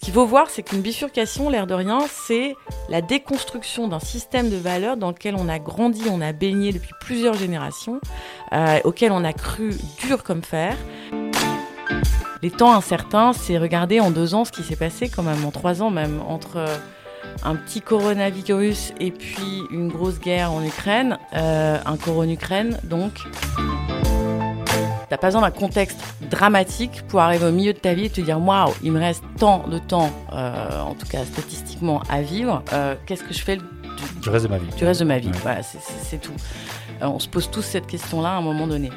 Ce qu'il faut voir, c'est qu'une bifurcation, l'air de rien, c'est la déconstruction d'un système de valeurs dans lequel on a grandi, on a baigné depuis plusieurs générations, euh, auquel on a cru dur comme fer. Les temps incertains, c'est regarder en deux ans ce qui s'est passé, quand même en trois ans même, entre euh, un petit coronavirus et puis une grosse guerre en Ukraine, euh, un coron Ukraine donc. T'as pas besoin d'un contexte dramatique pour arriver au milieu de ta vie et te dire waouh, il me reste tant de temps, euh, en tout cas statistiquement, à vivre. Euh, Qu'est-ce que je fais du, reste de ma vie Du reste de ma vie, ouais. voilà, c'est tout. Euh, on se pose tous cette question-là à un moment donné.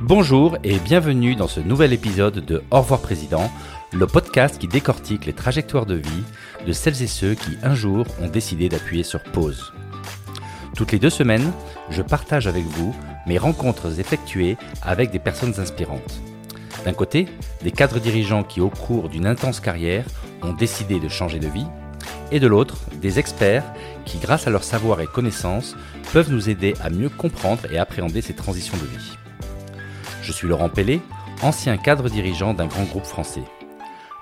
Bonjour et bienvenue dans ce nouvel épisode de Au revoir Président, le podcast qui décortique les trajectoires de vie de celles et ceux qui un jour ont décidé d'appuyer sur pause. Toutes les deux semaines, je partage avec vous mes rencontres effectuées avec des personnes inspirantes. D'un côté, des cadres dirigeants qui, au cours d'une intense carrière, ont décidé de changer de vie, et de l'autre, des experts qui, grâce à leur savoir et connaissances, peuvent nous aider à mieux comprendre et appréhender ces transitions de vie. Je suis Laurent Pellet, ancien cadre dirigeant d'un grand groupe français.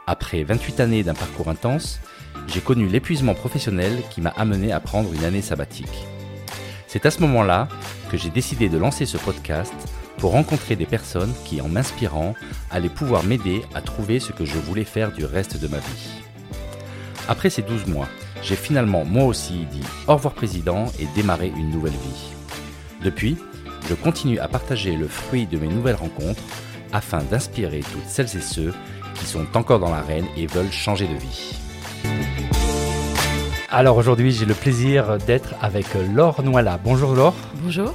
Après 28 années d'un parcours intense, j'ai connu l'épuisement professionnel qui m'a amené à prendre une année sabbatique. C'est à ce moment-là que j'ai décidé de lancer ce podcast pour rencontrer des personnes qui, en m'inspirant, allaient pouvoir m'aider à trouver ce que je voulais faire du reste de ma vie. Après ces 12 mois, j'ai finalement moi aussi dit au revoir président et démarré une nouvelle vie. Depuis, je continue à partager le fruit de mes nouvelles rencontres afin d'inspirer toutes celles et ceux qui sont encore dans l'arène et veulent changer de vie. Alors aujourd'hui, j'ai le plaisir d'être avec Laure Noila. Bonjour Laure. Bonjour.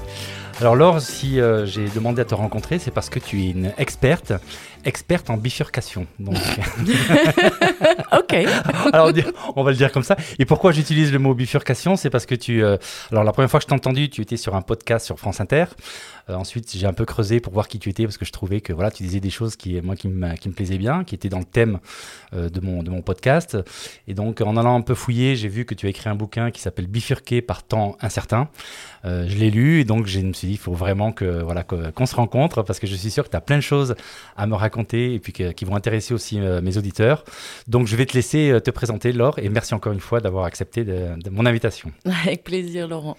Alors Laure, si euh, j'ai demandé à te rencontrer, c'est parce que tu es une experte, experte en bifurcation. Donc... ok. alors on va le dire comme ça. Et pourquoi j'utilise le mot bifurcation? C'est parce que tu... Euh, alors la première fois que je t'ai entendu, tu étais sur un podcast sur France Inter. Euh, ensuite, j'ai un peu creusé pour voir qui tu étais parce que je trouvais que voilà, tu disais des choses qui, moi, qui, me, qui me plaisaient bien, qui étaient dans le thème euh, de, mon, de mon podcast. Et donc, en allant un peu fouiller, j'ai vu que tu as écrit un bouquin qui s'appelle Bifurqué par temps incertain. Je l'ai lu et donc je me suis dit, il faut vraiment que voilà qu'on se rencontre parce que je suis sûr que tu as plein de choses à me raconter et puis qui vont intéresser aussi mes auditeurs. Donc, je vais te laisser te présenter, Laure, et merci encore une fois d'avoir accepté de, mon invitation. Avec plaisir, Laurent.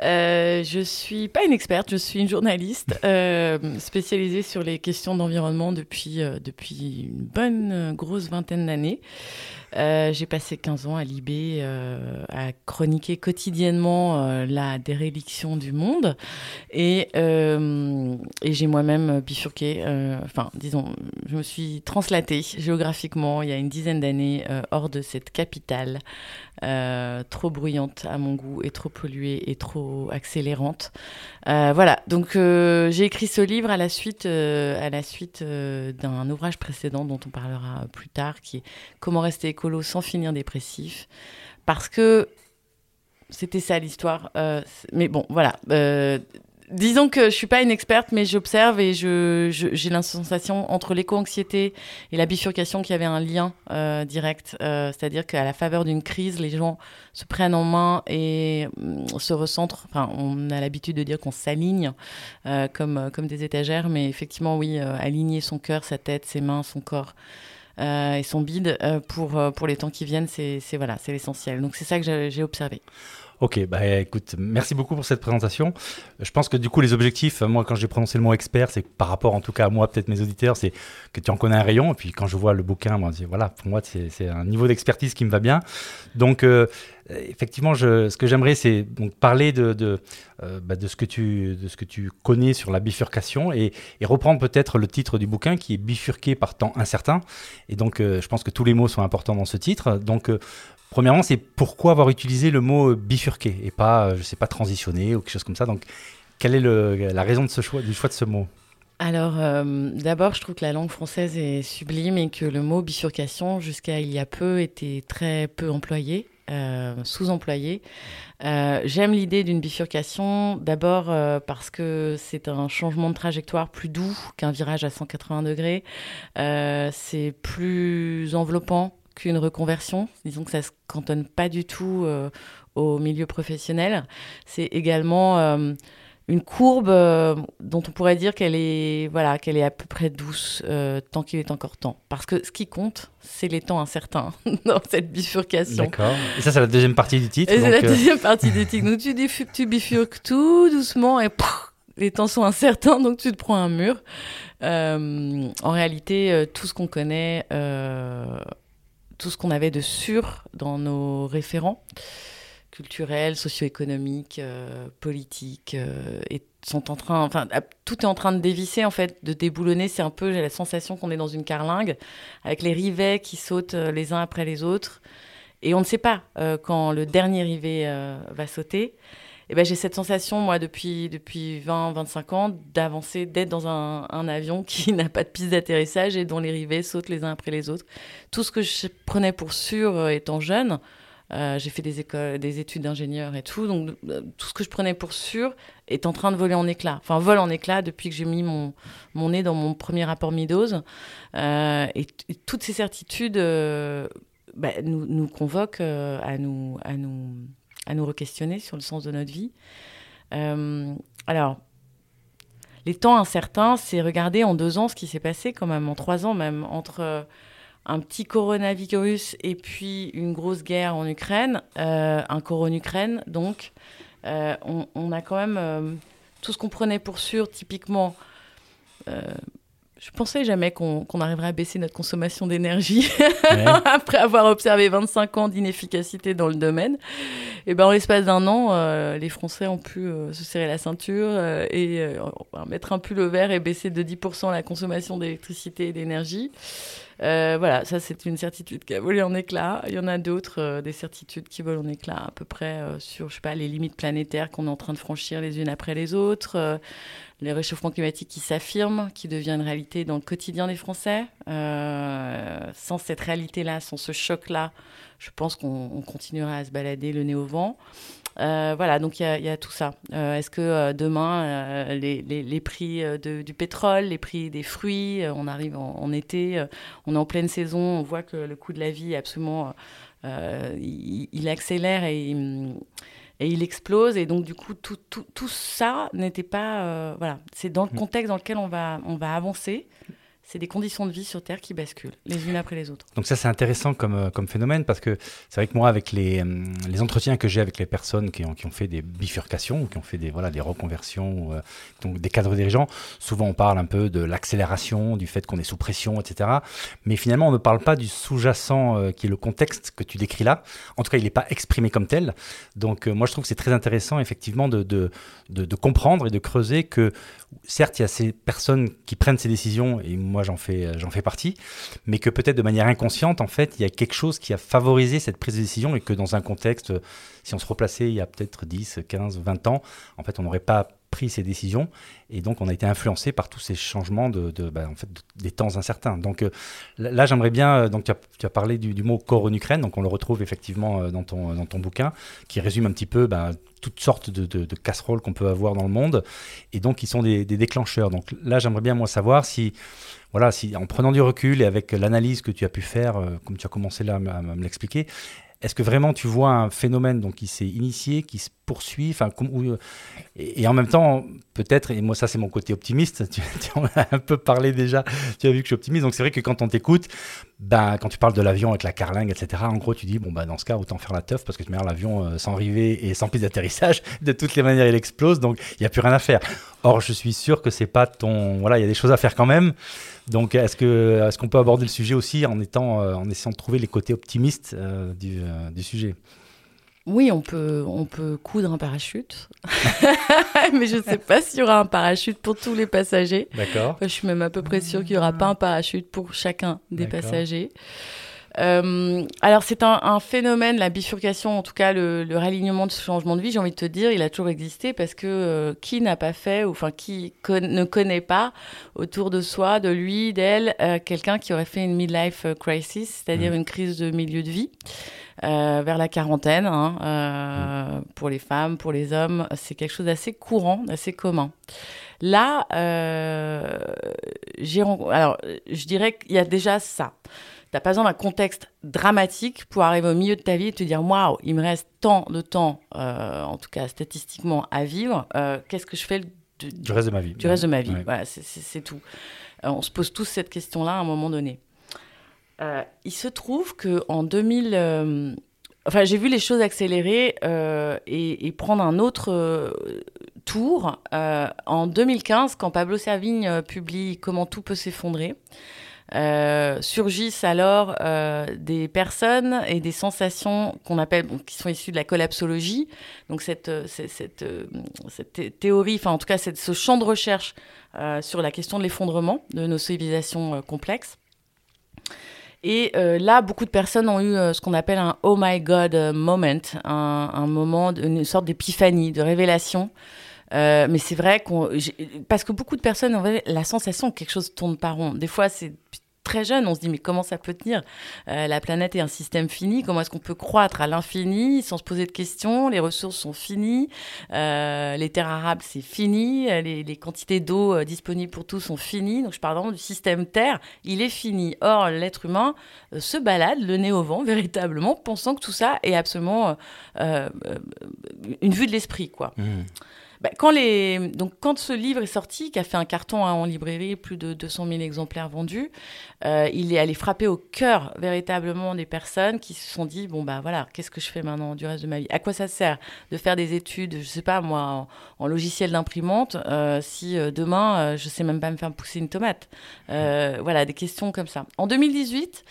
je suis pas une experte, je suis une journaliste euh, spécialisée sur les questions d'environnement depuis, euh, depuis une bonne euh, grosse vingtaine d'années. j'ai passé 15 ans à Libé à chroniquer quotidiennement la déréliction du monde et, et j'ai moi-même bifurqué, enfin disons, je me suis translatée géographiquement il y a une dizaine d'années hors de cette capitale euh, trop bruyante à mon goût et trop polluée et trop accélérante. Euh, voilà, donc euh, j'ai écrit ce livre à la suite, à la suite d'un ouvrage précédent dont on parlera plus tard, qui est Comment rester écolo sans finir dépressif, parce que c'était ça l'histoire. mais bon, voilà disons que je suis pas une experte, mais j'observe et je, j'ai la sensation entre l'éco-anxiété et la bifurcation qu'il y avait un lien euh, direct. Euh, c'est-à-dire qu'à la faveur d'une crise, les gens se prennent en main et mm, se recentrent. Enfin, on a l'habitude de dire qu'on s'aligne euh, comme, comme des étagères, mais effectivement, oui, aligner son cœur, sa tête, ses mains, son corps. et son bide pour, pour les temps qui viennent, c'est, c'est, voilà, c'est l'essentiel. Donc c'est ça que j'ai observé. Ok, bah écoute, merci beaucoup pour cette présentation. Je pense que du coup, les objectifs, moi, quand j'ai prononcé le mot expert, c'est par rapport, en tout cas à moi, peut-être mes auditeurs, c'est que tu en connais un rayon. Et puis quand je vois le bouquin, moi, voilà, pour moi, c'est un niveau d'expertise qui me va bien. Donc, euh, effectivement, je, ce que j'aimerais, c'est parler euh, bah, de, ce que tu, connais sur la bifurcation et, reprendre peut-être le titre du bouquin qui est bifurqué par temps incertain. Et donc, euh, je pense que tous les mots sont importants dans ce titre. Donc, Premièrement, c'est pourquoi avoir utilisé le mot bifurqué et pas, euh, je sais pas, transitionné ou quelque chose comme ça. Donc, quelle est la raison de ce choix, du choix de ce mot? Alors, euh, d'abord, je trouve que la langue française est sublime et que le mot bifurcation, jusqu'à il y a peu, était très peu employé, euh, sous-employé. J'aime l'idée d'une bifurcation, d'abord parce que c'est un changement de trajectoire plus doux qu'un virage à 180 degrés. c'est plus enveloppant qu'une reconversion. Disons que ça ne se cantonne pas du tout euh, au milieu professionnel. C'est également, euh, une courbe euh, dont on pourrait dire qu'elle est, voilà, qu'elle est à peu près douce euh, tant qu'il est encore temps. Parce que ce qui compte, c'est les temps incertains dans cette bifurcation. D'accord. Et ça, c'est la deuxième partie du titre. Et c'est la deuxième partie du titre. Donc tu, tu bifurques tout doucement et les temps sont incertains, donc tu te prends un mur. en réalité, tout ce qu'on connaît, tout ce qu'on avait de sûr dans nos référents, culturels, socio-économiques, euh, politiques, euh, et sont en train, enfin, tout est en train de dévisser en fait, de déboulonner. C'est un peu, j'ai la sensation qu'on est dans une carlingue avec les rivets qui sautent euh, les uns après les autres, et on ne sait pas quand le dernier rivet va sauter. Et ben, j'ai cette sensation, moi, depuis, depuis 20, 25 ans, d'avancer, d'être dans un, un, avion qui n'a pas de piste d'atterrissage et dont les rivets sautent les uns après les autres. Tout ce que je prenais pour sûr étant jeune, euh, j'ai fait des, écoles, des études d'ingénieur et tout. Donc, euh, tout ce que je prenais pour sûr est en train de voler en éclats. Enfin, vole en éclats depuis que j'ai mis mon, mon nez dans mon premier rapport Midose. Euh, et, toutes ces certitudes bah, nous, nous, convoquent à, nous, à, nous, à nous re-questionner sur le sens de notre vie. alors, les temps incertains, c'est regarder en deux ans ce qui s'est passé, quand même, en trois ans même, entre un petit coronavirus et puis une grosse guerre en Ukraine, euh, un coron Ukraine, donc euh, on, a quand même euh, tout ce qu'on prenait pour sûr, typiquement. je pensais jamais qu'on arriverait à baisser notre consommation d'énergie après avoir observé 25 ans d'inefficacité dans le domaine. Et ben en l'espace d'un an, les Français ont pu se serrer la ceinture et mettre un pull au vert et baisser de 10% la consommation d'électricité et d'énergie. Euh, voilà, ça c'est une certitude qui a volé en éclats. Il y en a d'autres, euh, des certitudes qui volent en éclats à peu près euh, sur, je sais pas, les limites planétaires qu'on est en train de franchir les unes après les autres, les réchauffements climatiques qui s'affirment, qui deviennent réalité dans le quotidien des Français. sans cette réalité-là, sans ce choc-là, je pense qu'on continuera à se balader le nez au vent. Euh, voilà, donc il y, a tout ça. Euh, est-ce que euh, demain, les, prix du pétrole, les prix des fruits, on arrive en, été, on est en pleine saison, on voit que le coût de la vie absolument, il, accélère et, et, il explose. Et donc du coup, tout, tout, tout ça n'était pas... voilà, c'est dans le mm. contexte dans lequel on va, on va avancer c'est des conditions de vie sur Terre qui basculent les unes après les autres. Donc ça c'est intéressant comme, euh, comme phénomène parce que c'est vrai que moi avec les, euh, les entretiens que j'ai avec les personnes qui ont, qui ont fait des bifurcations ou qui ont fait des, voilà, des reconversions, euh, donc des cadres dirigeants, souvent on parle un peu de l'accélération, du fait qu'on est sous pression, etc. Mais finalement on ne parle pas du sous-jacent qui est le contexte que tu décris là. En tout cas il n'est pas exprimé comme tel. Donc moi je trouve que c'est très intéressant effectivement de, de, de, de comprendre et de creuser que certes, il y a ces personnes qui prennent ces décisions, et moi j'en fais, j'en fais partie, mais que peut-être de manière inconsciente, en fait, il y a quelque chose qui a favorisé cette prise de décision et que dans un contexte, si on se replaçait il y a peut-être 10, 15, 20 ans, en fait, on n'aurait pas pris ces décisions et donc on a été influencé par tous ces changements de, bah, en fait, des temps incertains. Donc euh, là, j'aimerais bien, euh, donc tu as, parlé du, mot corps en Ukraine, donc on le retrouve effectivement euh, dans ton, dans ton bouquin, qui résume un petit peu bah, toutes sortes de, de, casseroles qu'on peut avoir dans le monde, et donc qui sont des, déclencheurs. Donc là, j'aimerais bien moi savoir si, voilà, si en prenant du recul et avec l'analyse que tu as pu faire, comme tu as commencé là à me l'expliquer, est-ce que vraiment tu vois un phénomène donc, qui s'est initié, qui se poursuit euh, et, en même temps, peut-être, et moi ça c'est mon côté optimiste, tu, en as un peu parlé déjà, tu as vu que je suis optimiste, donc c'est vrai que quand on t'écoute, ben, quand tu parles de l'avion avec la carlingue, etc., en gros tu dis, bon ben, dans ce cas, autant faire la teuf, parce que tu mets l'avion euh, sans rivet et sans piste d'atterrissage, de toutes les manières il explose, donc il n'y a plus rien à faire. Or, je suis sûr que c'est pas ton... Voilà, il y a des choses à faire quand même. Donc, est-ce que est-ce qu'on peut aborder le sujet aussi en étant euh, en essayant de trouver les côtés optimistes euh, euh, du, sujet? Oui, on peut, on peut coudre un parachute, mais je ne sais pas s'il y aura un parachute pour tous les passagers. D'accord. je suis même à peu près sûre qu'il n'y aura pas un parachute pour chacun des passagers. Euh, alors c'est un, phénomène, la bifurcation, en tout cas le, le réalignement de ce changement de vie, j'ai envie de te dire, il a toujours existé parce que euh, qui n'a pas fait, ou enfin qui ne connaît pas autour de soi, de lui, d'elle, euh, quelqu'un qui aurait fait une midlife crisis, c'est-à-dire mmh. une crise de milieu de vie. vers la quarantaine, hein, pour les femmes, pour les hommes, c'est quelque chose d'assez courant, d'assez commun. Là, j'ai alors je dirais qu'il y a déjà ça T'as pas besoin d'un contexte dramatique pour arriver au milieu de ta vie et te dire waouh, il me reste tant de temps, euh, en tout cas statistiquement, à vivre. Euh, qu'est-ce que je fais du reste de ma vie Du reste de ma vie. Voilà, c'est tout. on se pose tous cette question-là à un moment donné. il se trouve que en 2000 Enfin, j'ai vu les choses accélérer euh, et, prendre un autre euh, tour euh, en 2015, quand Pablo Servigne publie Comment tout peut s'effondrer. Surgissent alors des personnes et des sensations qu'on appelle, qui sont issues de la collapsologie. Donc cette, cette, cette, théorie, enfin en tout cas ce champ de recherche sur la question de l'effondrement de nos civilisations complexes. Et euh, là, beaucoup de personnes ont eu euh, ce qu'on appelle un oh my god euh, moment, un, moment, une sorte d'épiphanie, de révélation. mais c'est vrai qu'on, parce que beaucoup de personnes ont la sensation que quelque chose tourne pas rond. Des fois, c'est très jeune, on se dit mais comment ça peut tenir? Euh, La planète est un système fini, comment est-ce qu'on peut croître à l'infini sans se poser de questions? Les ressources sont finies, euh, les terres arables c'est fini, les, quantités d'eau euh, disponibles pour tous sont finies. Donc je parle vraiment du système Terre, il est fini. Or l'être humain se balade le nez au vent véritablement, pensant que tout ça est absolument une vue de l'esprit quoi. Mmh. Bah, quand. Donc, quand ce livre est sorti, qui a fait un carton hein, en librairie, plus de 200 000 exemplaires vendus, euh, il est allé frapper au cœur véritablement des personnes qui se sont dit bon bah voilà qu'est-ce que je fais maintenant du reste de ma vie? À quoi ça sert de faire des études je sais pas moi en, logiciel d'imprimante euh, si euh, demain je sais même pas me faire pousser une tomate? Voilà des questions comme ça en 2018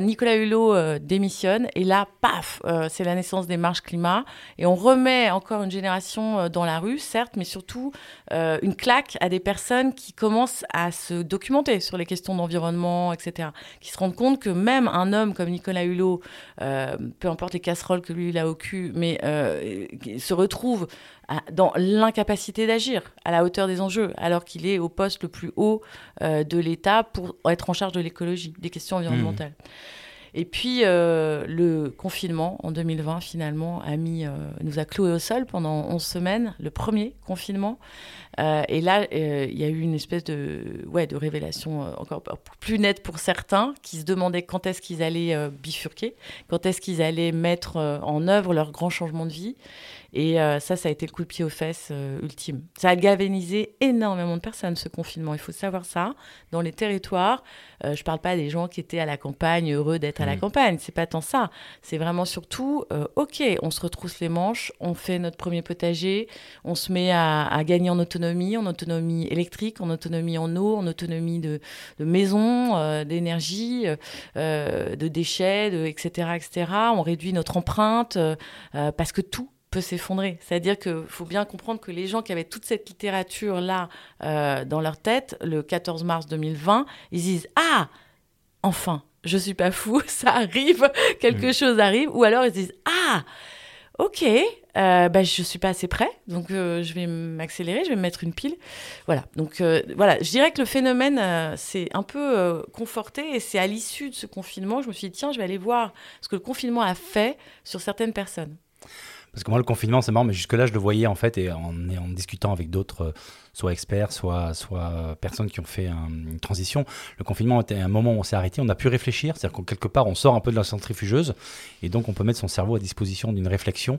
Nicolas Hulot démissionne et là paf c'est la naissance des marches climat et on remet encore une génération dans la rue certes mais surtout une claque à des personnes qui commencent à se documenter sur les questions d'environnement etc. Qui se rendent compte que même un homme comme Nicolas Hulot, euh, peu importe les casseroles que lui il a au cul, mais euh, se retrouve dans l'incapacité d'agir à la hauteur des enjeux, alors qu'il est au poste le plus haut euh, de l'État pour être en charge de l'écologie, des questions environnementales. Mmh. Et puis le confinement en 2020 finalement a mis, nous a cloué au sol pendant 11 semaines, le premier confinement. Euh, et là, euh, il y a eu une espèce de, ouais, de révélation euh, encore plus nette pour certains qui se demandaient quand est-ce qu'ils allaient bifurquer, quand est-ce qu'ils allaient mettre en œuvre leur grand changement de vie. Et ça, ça a été le coup de pied aux fesses ultime. Ça a galvanisé énormément de personnes, ce confinement. Il faut savoir ça. Dans les territoires, je ne parle pas des gens qui étaient à la campagne, heureux d'être à la mmh. campagne. C'est pas tant ça. C'est vraiment surtout, OK, on se retrousse les manches, on fait notre premier potager, on se met à, à gagner en autonomie en autonomie électrique, en autonomie en eau, en autonomie de, de maison, euh, d'énergie, euh, euh, de déchets, de, etc., etc. On réduit notre empreinte parce que tout peut s'effondrer. C'est-à-dire qu'il faut bien comprendre que les gens qui avaient toute cette littérature-là dans leur tête, le 14 mars 2020, ils disent Ah, enfin, je suis pas fou, ça arrive, quelque chose arrive. Ou alors ils disent Ah, ok, euh, bah, je suis pas assez prêt, donc euh, je vais m'accélérer, je vais me mettre une pile. Voilà, donc euh, voilà, je dirais que le phénomène s'est un peu conforté et c'est à l'issue de ce confinement, je me suis dit, tiens, je vais aller voir ce que le confinement a fait sur certaines personnes. Parce que moi, le confinement, c'est marrant, mais jusque-là, je le voyais en fait, et en, discutant avec d'autres, euh, soit experts, soit, euh, personnes qui ont fait une transition, le confinement était un moment où on s'est arrêté, on a pu réfléchir, c'est-à-dire qu'en quelque part, on sort un peu de la centrifugeuse, et donc on peut mettre son cerveau à disposition d'une réflexion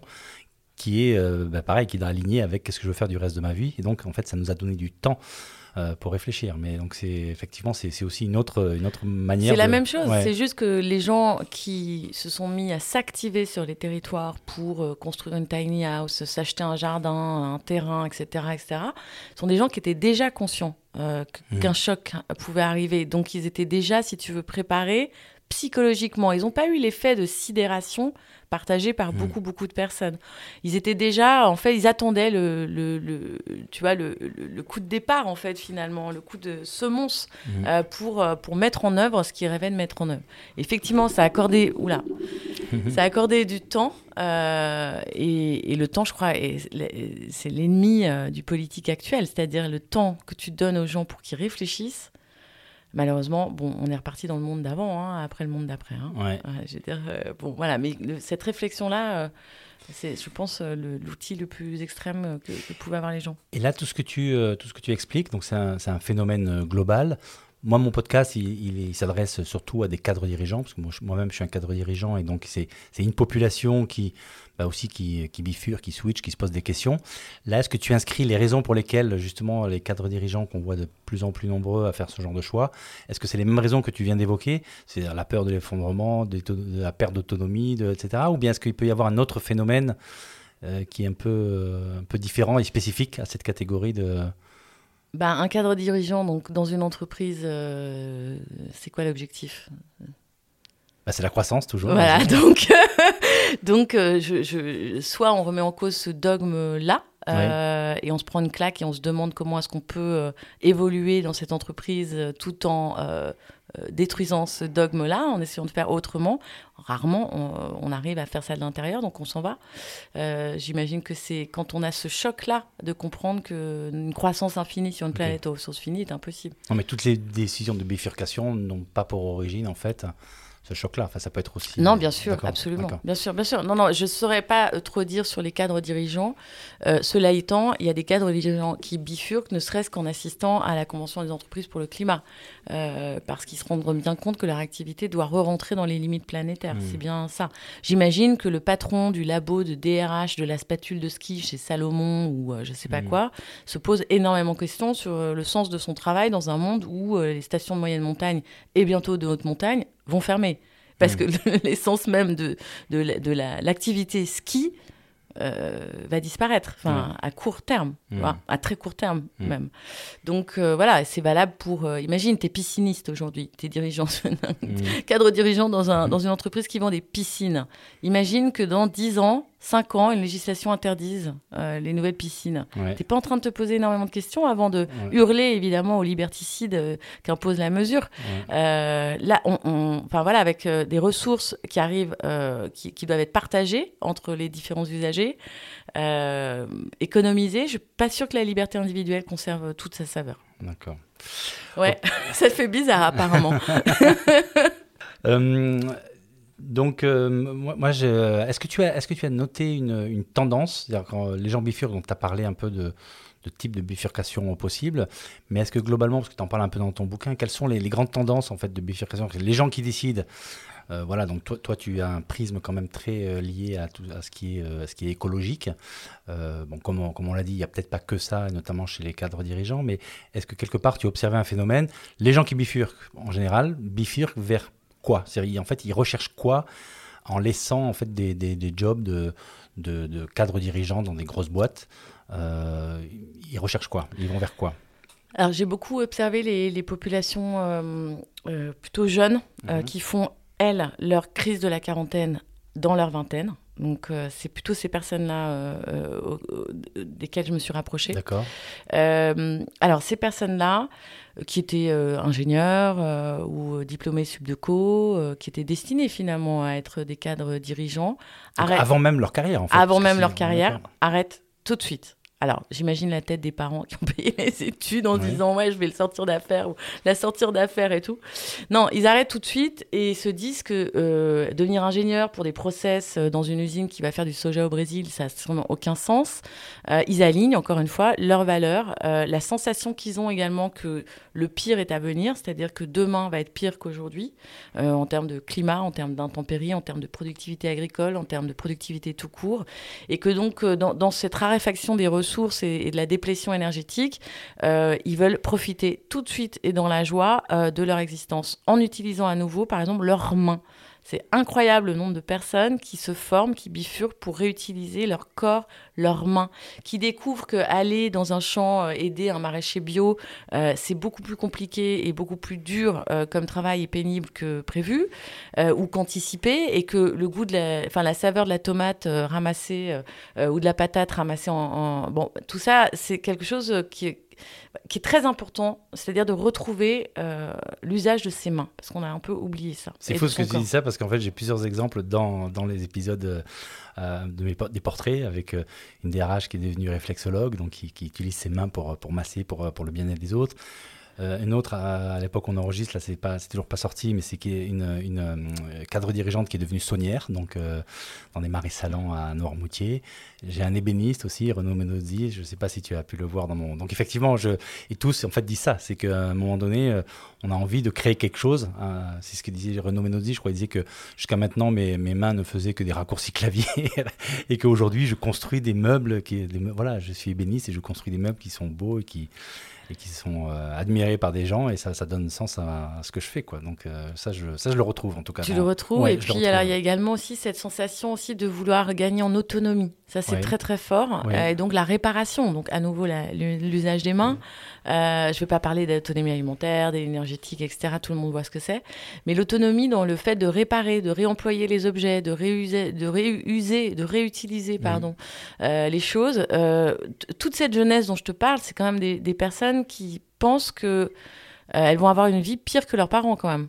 qui est, euh, bah, pareil, qui est aligné avec qu'est-ce que je veux faire du reste de ma vie. Et donc, en fait, ça nous a donné du temps euh, pour réfléchir. Mais donc, c'est effectivement, c'est aussi une autre, une autre manière. C'est la même chose. C'est juste que les gens qui se sont mis à s'activer sur les territoires pour euh, construire une tiny house, s'acheter un jardin, un terrain, etc., etc., sont des gens qui étaient déjà conscients euh, mmh. qu'un choc pouvait arriver. Donc, ils étaient déjà, si tu veux, préparés psychologiquement. Ils n'ont pas eu l'effet de sidération partagé par hmm. beaucoup, beaucoup de personnes. Ils étaient déjà, en fait, ils attendaient le, le, tu vois, le, le, coup de départ, en fait, finalement, le coup de semonce hmm. euh, pour, euh, pour mettre en œuvre ce qu'ils rêvaient de mettre en œuvre. Effectivement, ça a accordé, oula, ça a accordé du temps. Euh, et, et, le temps, je crois, c'est l'ennemi du politique actuel, c'est-à-dire le temps que tu donnes aux gens pour qu'ils réfléchissent malheureusement, bon, on est reparti dans le monde d'avant, hein, après le monde d'après. Hein. Ouais. dire, euh, bon, voilà, mais cette réflexion-là, euh, c'est, je pense, euh, l'outil le, plus extrême que, pouvaient avoir les gens. Et là, tout ce que tu, tout ce que tu expliques, donc c'est un, un, phénomène global. Moi, mon podcast, il, s'adresse surtout à des cadres dirigeants, parce que moi-même, je suis un cadre dirigeant, et donc c'est une population qui, bah aussi qui, bifurque, qui switch, qui se pose des questions. Là, est-ce que tu inscris les raisons pour lesquelles, justement, les cadres dirigeants qu'on voit de plus en plus nombreux à faire ce genre de choix, est-ce que c'est les mêmes raisons que tu viens d'évoquer? C'est la peur de l'effondrement, de, la perte d'autonomie, etc. Ou bien est-ce qu'il peut y avoir un autre phénomène euh, qui est euh, un peu différent et spécifique à cette catégorie de... Bah, un cadre dirigeant donc, dans une entreprise, euh, c'est quoi l'objectif? Bah, c'est la croissance toujours. Voilà, donc, donc je, soit on remet en cause ce dogme-là, et on se prend une claque et on se demande comment est-ce qu'on peut évoluer dans cette entreprise tout en euh, détruisant ce dogme-là, en essayant de faire autrement. Rarement, on, arrive à faire ça de l'intérieur, donc on s'en va. Euh, j'imagine que c'est quand on a ce choc-là de comprendre qu'une croissance infinie sur une planète aux ressources finies est impossible. Non, mais toutes les décisions de bifurcation n'ont pas pour origine, en fait, ce choc-là. Enfin, ça peut être aussi. Non, bien sûr, absolument. Bien sûr, bien sûr. Non, non, je ne saurais pas euh, trop dire sur les cadres dirigeants. Euh, cela étant, il y a des cadres dirigeants qui bifurquent, ne serait-ce qu'en assistant à la Convention des entreprises pour le climat, euh, parce qu'ils se rendent bien compte que leur activité doit re-rentrer dans les limites planétaires. Hmm. C'est bien ça. J'imagine que le patron du labo de DRH de la spatule de ski chez Salomon ou je ne sais pas hmm. quoi se pose énormément de questions sur le sens de son travail dans un monde où les stations de moyenne montagne et bientôt de haute montagne vont fermer. Parce mm. que l'essence même de, de, l'activité ski euh, va disparaître, enfin, mm. à court terme, mm. à très court terme même. Donc euh, voilà, c'est valable pour. Euh, imagine, tu es pisciniste aujourd'hui, tu es dirigeant, cadre dirigeant dans, un, dans une entreprise qui vend des piscines. Imagine que dans 10 ans, 5 ans, une législation interdise euh, les nouvelles piscines. Tu n'es pas en train de te poser énormément de questions avant de hurler évidemment au liberticide euh, qu'impose la mesure. Euh, là, on, enfin voilà, avec des ressources qui arrivent, qui, doivent être partagées entre les différents usagers, économisées, je suis pas sûre que la liberté individuelle conserve toute sa saveur. D'accord. Ouais, ça te fait bizarre apparemment. Donc, euh, moi, est-ce que, tu as, noté une, tendance? Les gens bifurquent, donc tu as parlé un peu de, type de bifurcation possible, mais est-ce que globalement, parce que tu en parles un peu dans ton bouquin, quelles sont les, grandes tendances en fait de bifurcation? Les gens qui décident, euh, voilà, donc toi, tu as un prisme quand même très euh, lié à, tout, à, ce qui est, écologique. bon, comme on, comme on l'a dit, il n'y a peut-être pas que ça, notamment chez les cadres dirigeants, mais est-ce que quelque part tu observé un phénomène? Les gens qui bifurquent, en général, bifurquent vers quoi En fait, ils recherchent quoi en laissant en fait des, des, jobs de, de, de, cadres dirigeants dans des grosses boîtes euh, Ils recherchent quoi? Ils vont vers quoi? Alors j'ai beaucoup observé les, les populations euh, euh, plutôt jeunes mhm. qui font, elles, leur crise de la quarantaine dans leur vingtaine. Donc c'est plutôt ces personnes-là desquelles je me suis rapprochée. D'accord. alors ces personnes-là, qui étaient euh, ingénieurs euh, ou diplômés subdeco, euh, qui étaient destinés finalement à être des cadres dirigeants. avant même leur carrière, en fait. Avant même leur carrière, arrêtent tout de suite. Alors, j'imagine la tête des parents qui ont payé les études en disant ouais, je vais le sortir d'affaires ou la sortir d'affaires et tout. Non, ils arrêtent tout de suite et se disent que euh, devenir ingénieur pour des process euh, dans une usine qui va faire du soja au Brésil, ça n'a sûrement aucun sens. Euh, ils alignent encore une fois leurs valeurs, la sensation qu'ils ont également que le pire est à venir, c'est-à-dire que demain va être pire qu'aujourd'hui en termes de climat, en termes d'intempéries, en termes de productivité agricole, en termes de productivité tout court, et que donc dans, dans cette raréfaction des ressources et, de la déplétion énergétique, euh, ils veulent profiter tout de suite et dans la joie euh, de leur existence en utilisant à nouveau, par exemple, leurs mains. C'est incroyable le nombre de personnes qui se forment, qui bifurquent pour réutiliser leur corps, leurs mains, qui découvrent qu'aller dans un champ, euh, aider un maraîcher bio, euh, c'est beaucoup plus compliqué et beaucoup plus dur euh, comme travail et pénible que prévu ou qu'anticipé, et que le goût de la, enfin la saveur de la tomate ramassée ou de la patate ramassée en, bon, tout ça, c'est quelque chose qui qui est très important, c'est-à-dire de retrouver euh, l'usage de ses mains, parce qu'on a un peu oublié ça. C'est faux ce que tu dis ça, parce qu'en fait, j'ai plusieurs exemples dans, dans les épisodes euh, de mes, des portraits avec euh, une DRH qui est devenue réflexologue, donc qui, qui, utilise ses mains pour, pour masser, pour, pour le bien-être des autres. Euh, une autre, à, l'époque on enregistre, là c'est pas, c'est toujours pas sorti, mais c'est une, euh, cadre dirigeante qui est devenue saunière, donc euh, dans des marais salants à Noirmoutier. J'ai un ébéniste aussi, Renaud Menozzi, je sais pas si tu as pu le voir dans mon. Donc effectivement, je, et tous en fait disent ça, c'est qu'à un moment donné, on a envie de créer quelque chose. Hein. c'est ce que disait Renaud Menozzi, je crois, il disait que jusqu'à maintenant mes, mes mains ne faisaient que des raccourcis clavier et qu'aujourd'hui je construis des meubles voilà, je suis ébéniste et je construis des meubles qui sont beaux et qui et qui sont euh, admirés par des gens et ça, ça donne sens à, ce que je fais quoi. Donc euh, ça, je, ça je le retrouve en tout cas. Tu le retrouves et puis alors il y a également aussi cette sensation aussi de vouloir gagner en autonomie. Ça c'est très très fort et donc la réparation, donc à nouveau l'usage des mains. Euh, je ne vais pas parler d'autonomie alimentaire, d'énergétique, etc. Tout le monde voit ce que c'est. Mais l'autonomie dans le fait de réparer, de réemployer les objets, de réuser, de réuser, de réutiliser, pardon, les choses. toute cette jeunesse dont je te parle, c'est quand même des, des personnes qui pensent que euh, elles vont avoir une vie pire que leurs parents quand même.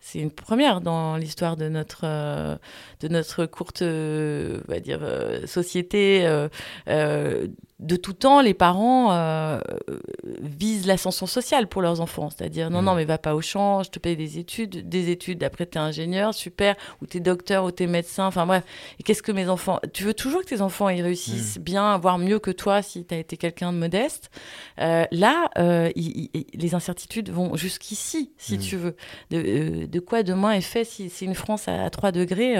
C'est une première dans l'histoire de notre euh, de notre courte, euh, va dire, société de tout temps, les parents euh, visent l'ascension sociale pour leurs enfants. C'est-à-dire, non, mm. non, mais va pas au champ, je te paye des études, des études, après tu es ingénieur, super, ou tu es docteur, ou tu es médecin, enfin bref. Et qu'est-ce que mes enfants... Tu veux toujours que tes enfants ils réussissent mm. bien, voire mieux que toi si tu as été quelqu'un de modeste? Euh, là, euh, les incertitudes vont jusqu'ici, si mm. tu veux. De, quoi demain est fait si c'est une France à, 3 degrés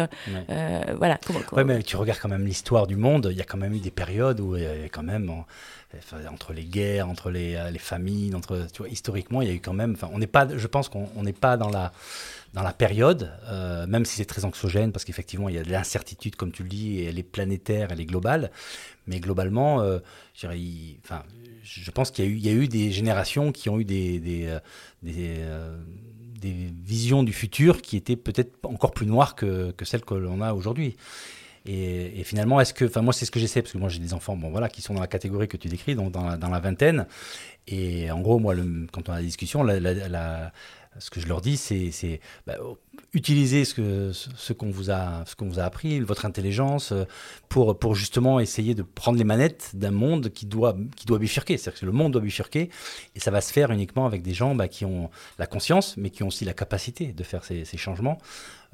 Voilà. Oui, mais tu regardes quand même l'histoire du monde, il y a quand même eu des périodes où il y avait quand même entre les guerres, entre les, euh, les, famines, historiquement, il y a eu quand même. Enfin, on n'est pas, je pense qu'on n'est pas dans la dans la période, euh, même si c'est très anxiogène, parce qu'effectivement, il y a de l'incertitude, comme tu le dis, et elle est planétaire, elle est globale. Mais globalement, euh, je, pense qu'il y, a eu des générations qui ont eu des, des, visions du futur qui étaient peut-être encore plus noires que celles que l'on a aujourd'hui. Et, finalement, est-ce que, enfin moi c'est ce que j'essaie parce que moi j'ai des enfants, bon voilà, qui sont dans la catégorie que tu décris, donc dans la, vingtaine. Et en gros, moi, quand on a la discussion, ce que je leur dis, c'est bah, utiliser ce ce qu'on vous a ce qu'on vous a appris, votre intelligence, pour justement essayer de prendre les manettes d'un monde qui doit qui doit bifurquer. C'est-à-dire que le monde doit bifurquer, et ça va se faire uniquement avec des gens bah, qui ont la conscience, mais qui ont aussi la capacité de faire ces changements.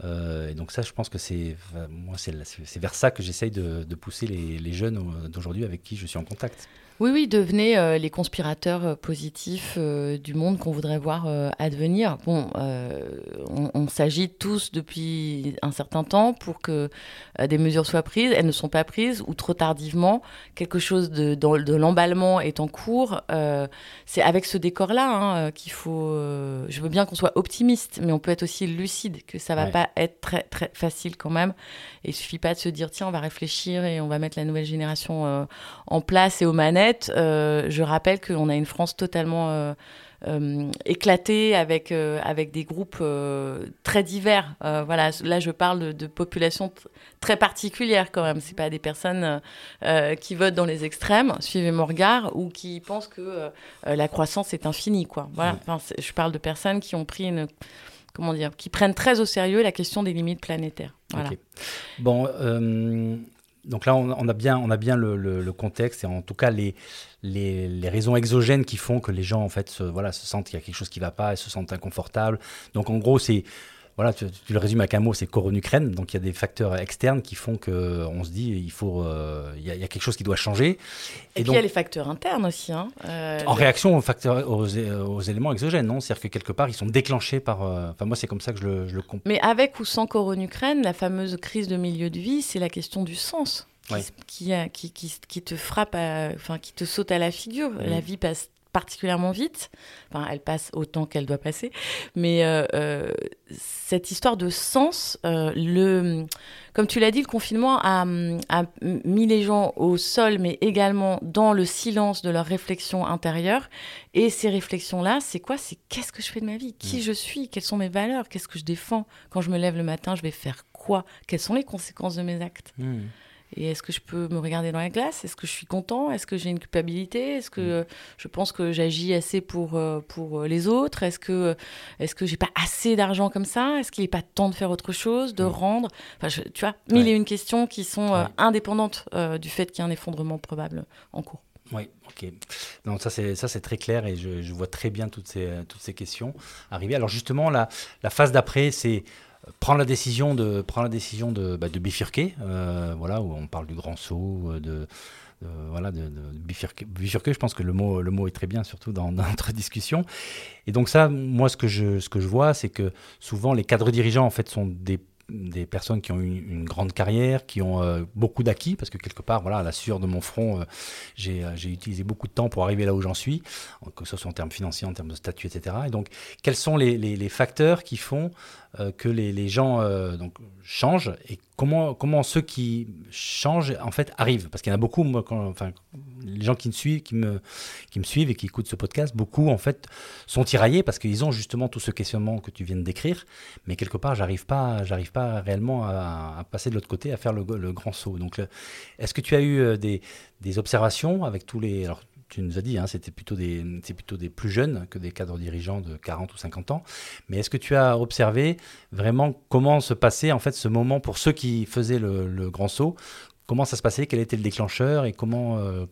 Euh, et donc ça, je pense que c'est moi, c'est vers ça que j'essaye de, de, pousser les, les jeunes d'aujourd'hui avec qui je suis en contact. Oui, oui, devenez euh, les conspirateurs euh, positifs euh, du monde qu'on voudrait voir advenir. Bon, on, s'agite tous depuis un certain temps pour que des mesures soient prises. Elles ne sont pas prises ou trop tardivement. Quelque chose de, de, l'emballement est en cours. C'est avec ce décor-là hein, qu'il faut. je veux bien qu'on soit optimiste, mais on peut être aussi lucide que ça va pas être très très facile quand même. Et il suffit pas de se dire tiens, on va réfléchir et on va mettre la nouvelle génération en place et aux manettes euh, je rappelle qu'on a une France totalement euh, euh, éclatée avec, avec des groupes très divers. voilà, là, je parle de, populations très particulières quand même. C'est pas des personnes qui votent dans les extrêmes, suivez mon regard, ou qui pensent que la croissance est infinie. Quoi. Voilà. Enfin, je parle de personnes qui ont pris une comment dire, qui prennent très au sérieux la question des limites planétaires. Voilà. Bon, donc là, on, a bien, on a bien le, contexte et en tout cas les, les, raisons exogènes qui font que les gens en fait se, voilà, se sentent qu'il y a quelque chose qui ne va pas et se sentent inconfortables. Donc en gros, c'est voilà, tu, le résumes avec un mot, c'est corps en Ukraine. Donc il y a des facteurs externes qui font que on se dit il faut, euh, il, y a, quelque chose qui doit changer. Et, puis il y a les facteurs internes aussi. Hein. Euh, en réaction aux facteurs, aux, éléments exogènes, non? C'est-à-dire que quelque part ils sont déclenchés par. Euh, enfin moi c'est comme ça que je le, je le comprends. Mais avec ou sans corps en Ukraine, la fameuse crise de milieu de vie, c'est la question du sens. Qui, qui, qui, qui, te frappe, enfin qui te saute à la figure. La vie passe particulièrement vite. Enfin, elle passe autant qu'elle doit passer. Mais euh, euh, cette histoire de sens, euh, le, comme tu l'as dit, le confinement a, a, mis les gens au sol, mais également dans le silence de leurs réflexions intérieures. Et ces réflexions-là, c'est quoi? C'est qu'est-ce que je fais de ma vie? Qui mm. je suis? Quelles sont mes valeurs? Qu'est-ce que je défends? Quand je me lève le matin, je vais faire quoi? Quelles sont les conséquences de mes actes? Mm. Et est-ce que je peux me regarder dans la glace? Est-ce que je suis content? Est-ce que j'ai une culpabilité? Est-ce que mm. je pense que j'agis assez pour, euh, pour euh, les autres? Est-ce que, est-ce que j'ai pas assez d'argent comme ça? Est-ce qu'il n'est pas temps de faire autre chose, de mm. rendre? Enfin, Tu vois, mille et une questions qui sont euh, indépendantes du fait qu'il y a un effondrement probable en cours. Oui, ok. Donc ça c'est ça c'est très clair et je, vois très bien toutes ces toutes ces questions arriver. Alors justement la la phase d'après c'est prendre la décision de prendre la décision de, bah, bifurquer. Euh, voilà où on parle du grand saut de voilà, de, bifurquer, bifurquer, je pense que le mot, le mot est très bien, surtout dans, notre discussion. Et donc ça, moi, ce que je, ce que je vois, c'est que souvent, les cadres dirigeants, en fait, sont des des personnes qui ont eu une grande carrière, qui ont euh, beaucoup d'acquis, parce que quelque part, voilà, à la sueur de mon front, euh, euh, j'ai utilisé beaucoup de temps pour arriver là où j'en suis, que ce soit en termes financiers, en termes de statut, etc. Et donc, quels sont les, facteurs qui font que les, gens changent et comment, comment ceux qui changent, en fait, arrivent Parce qu'il y en a beaucoup, moi, enfin, les gens qui me suivent, qui me, suivent et qui écoutent ce podcast, beaucoup, en fait, sont tiraillés parce qu'ils ont justement tout ce questionnement que tu viens de décrire, mais quelque part, j'arrive pas, j'arrive pas réellement à, passer de l'autre côté, à faire le, grand saut. Donc, est-ce que tu as eu euh, des, observations avec tous les... tu nous as dit, hein, c'était plutôt des, c'est plutôt des plus jeunes que des cadres dirigeants de 40 ou 50 ans. Mais est-ce que tu as observé vraiment comment se passait en fait ce moment pour ceux qui faisaient le, grand saut? Comment ça se passait? Quel était le déclencheur et comment euh,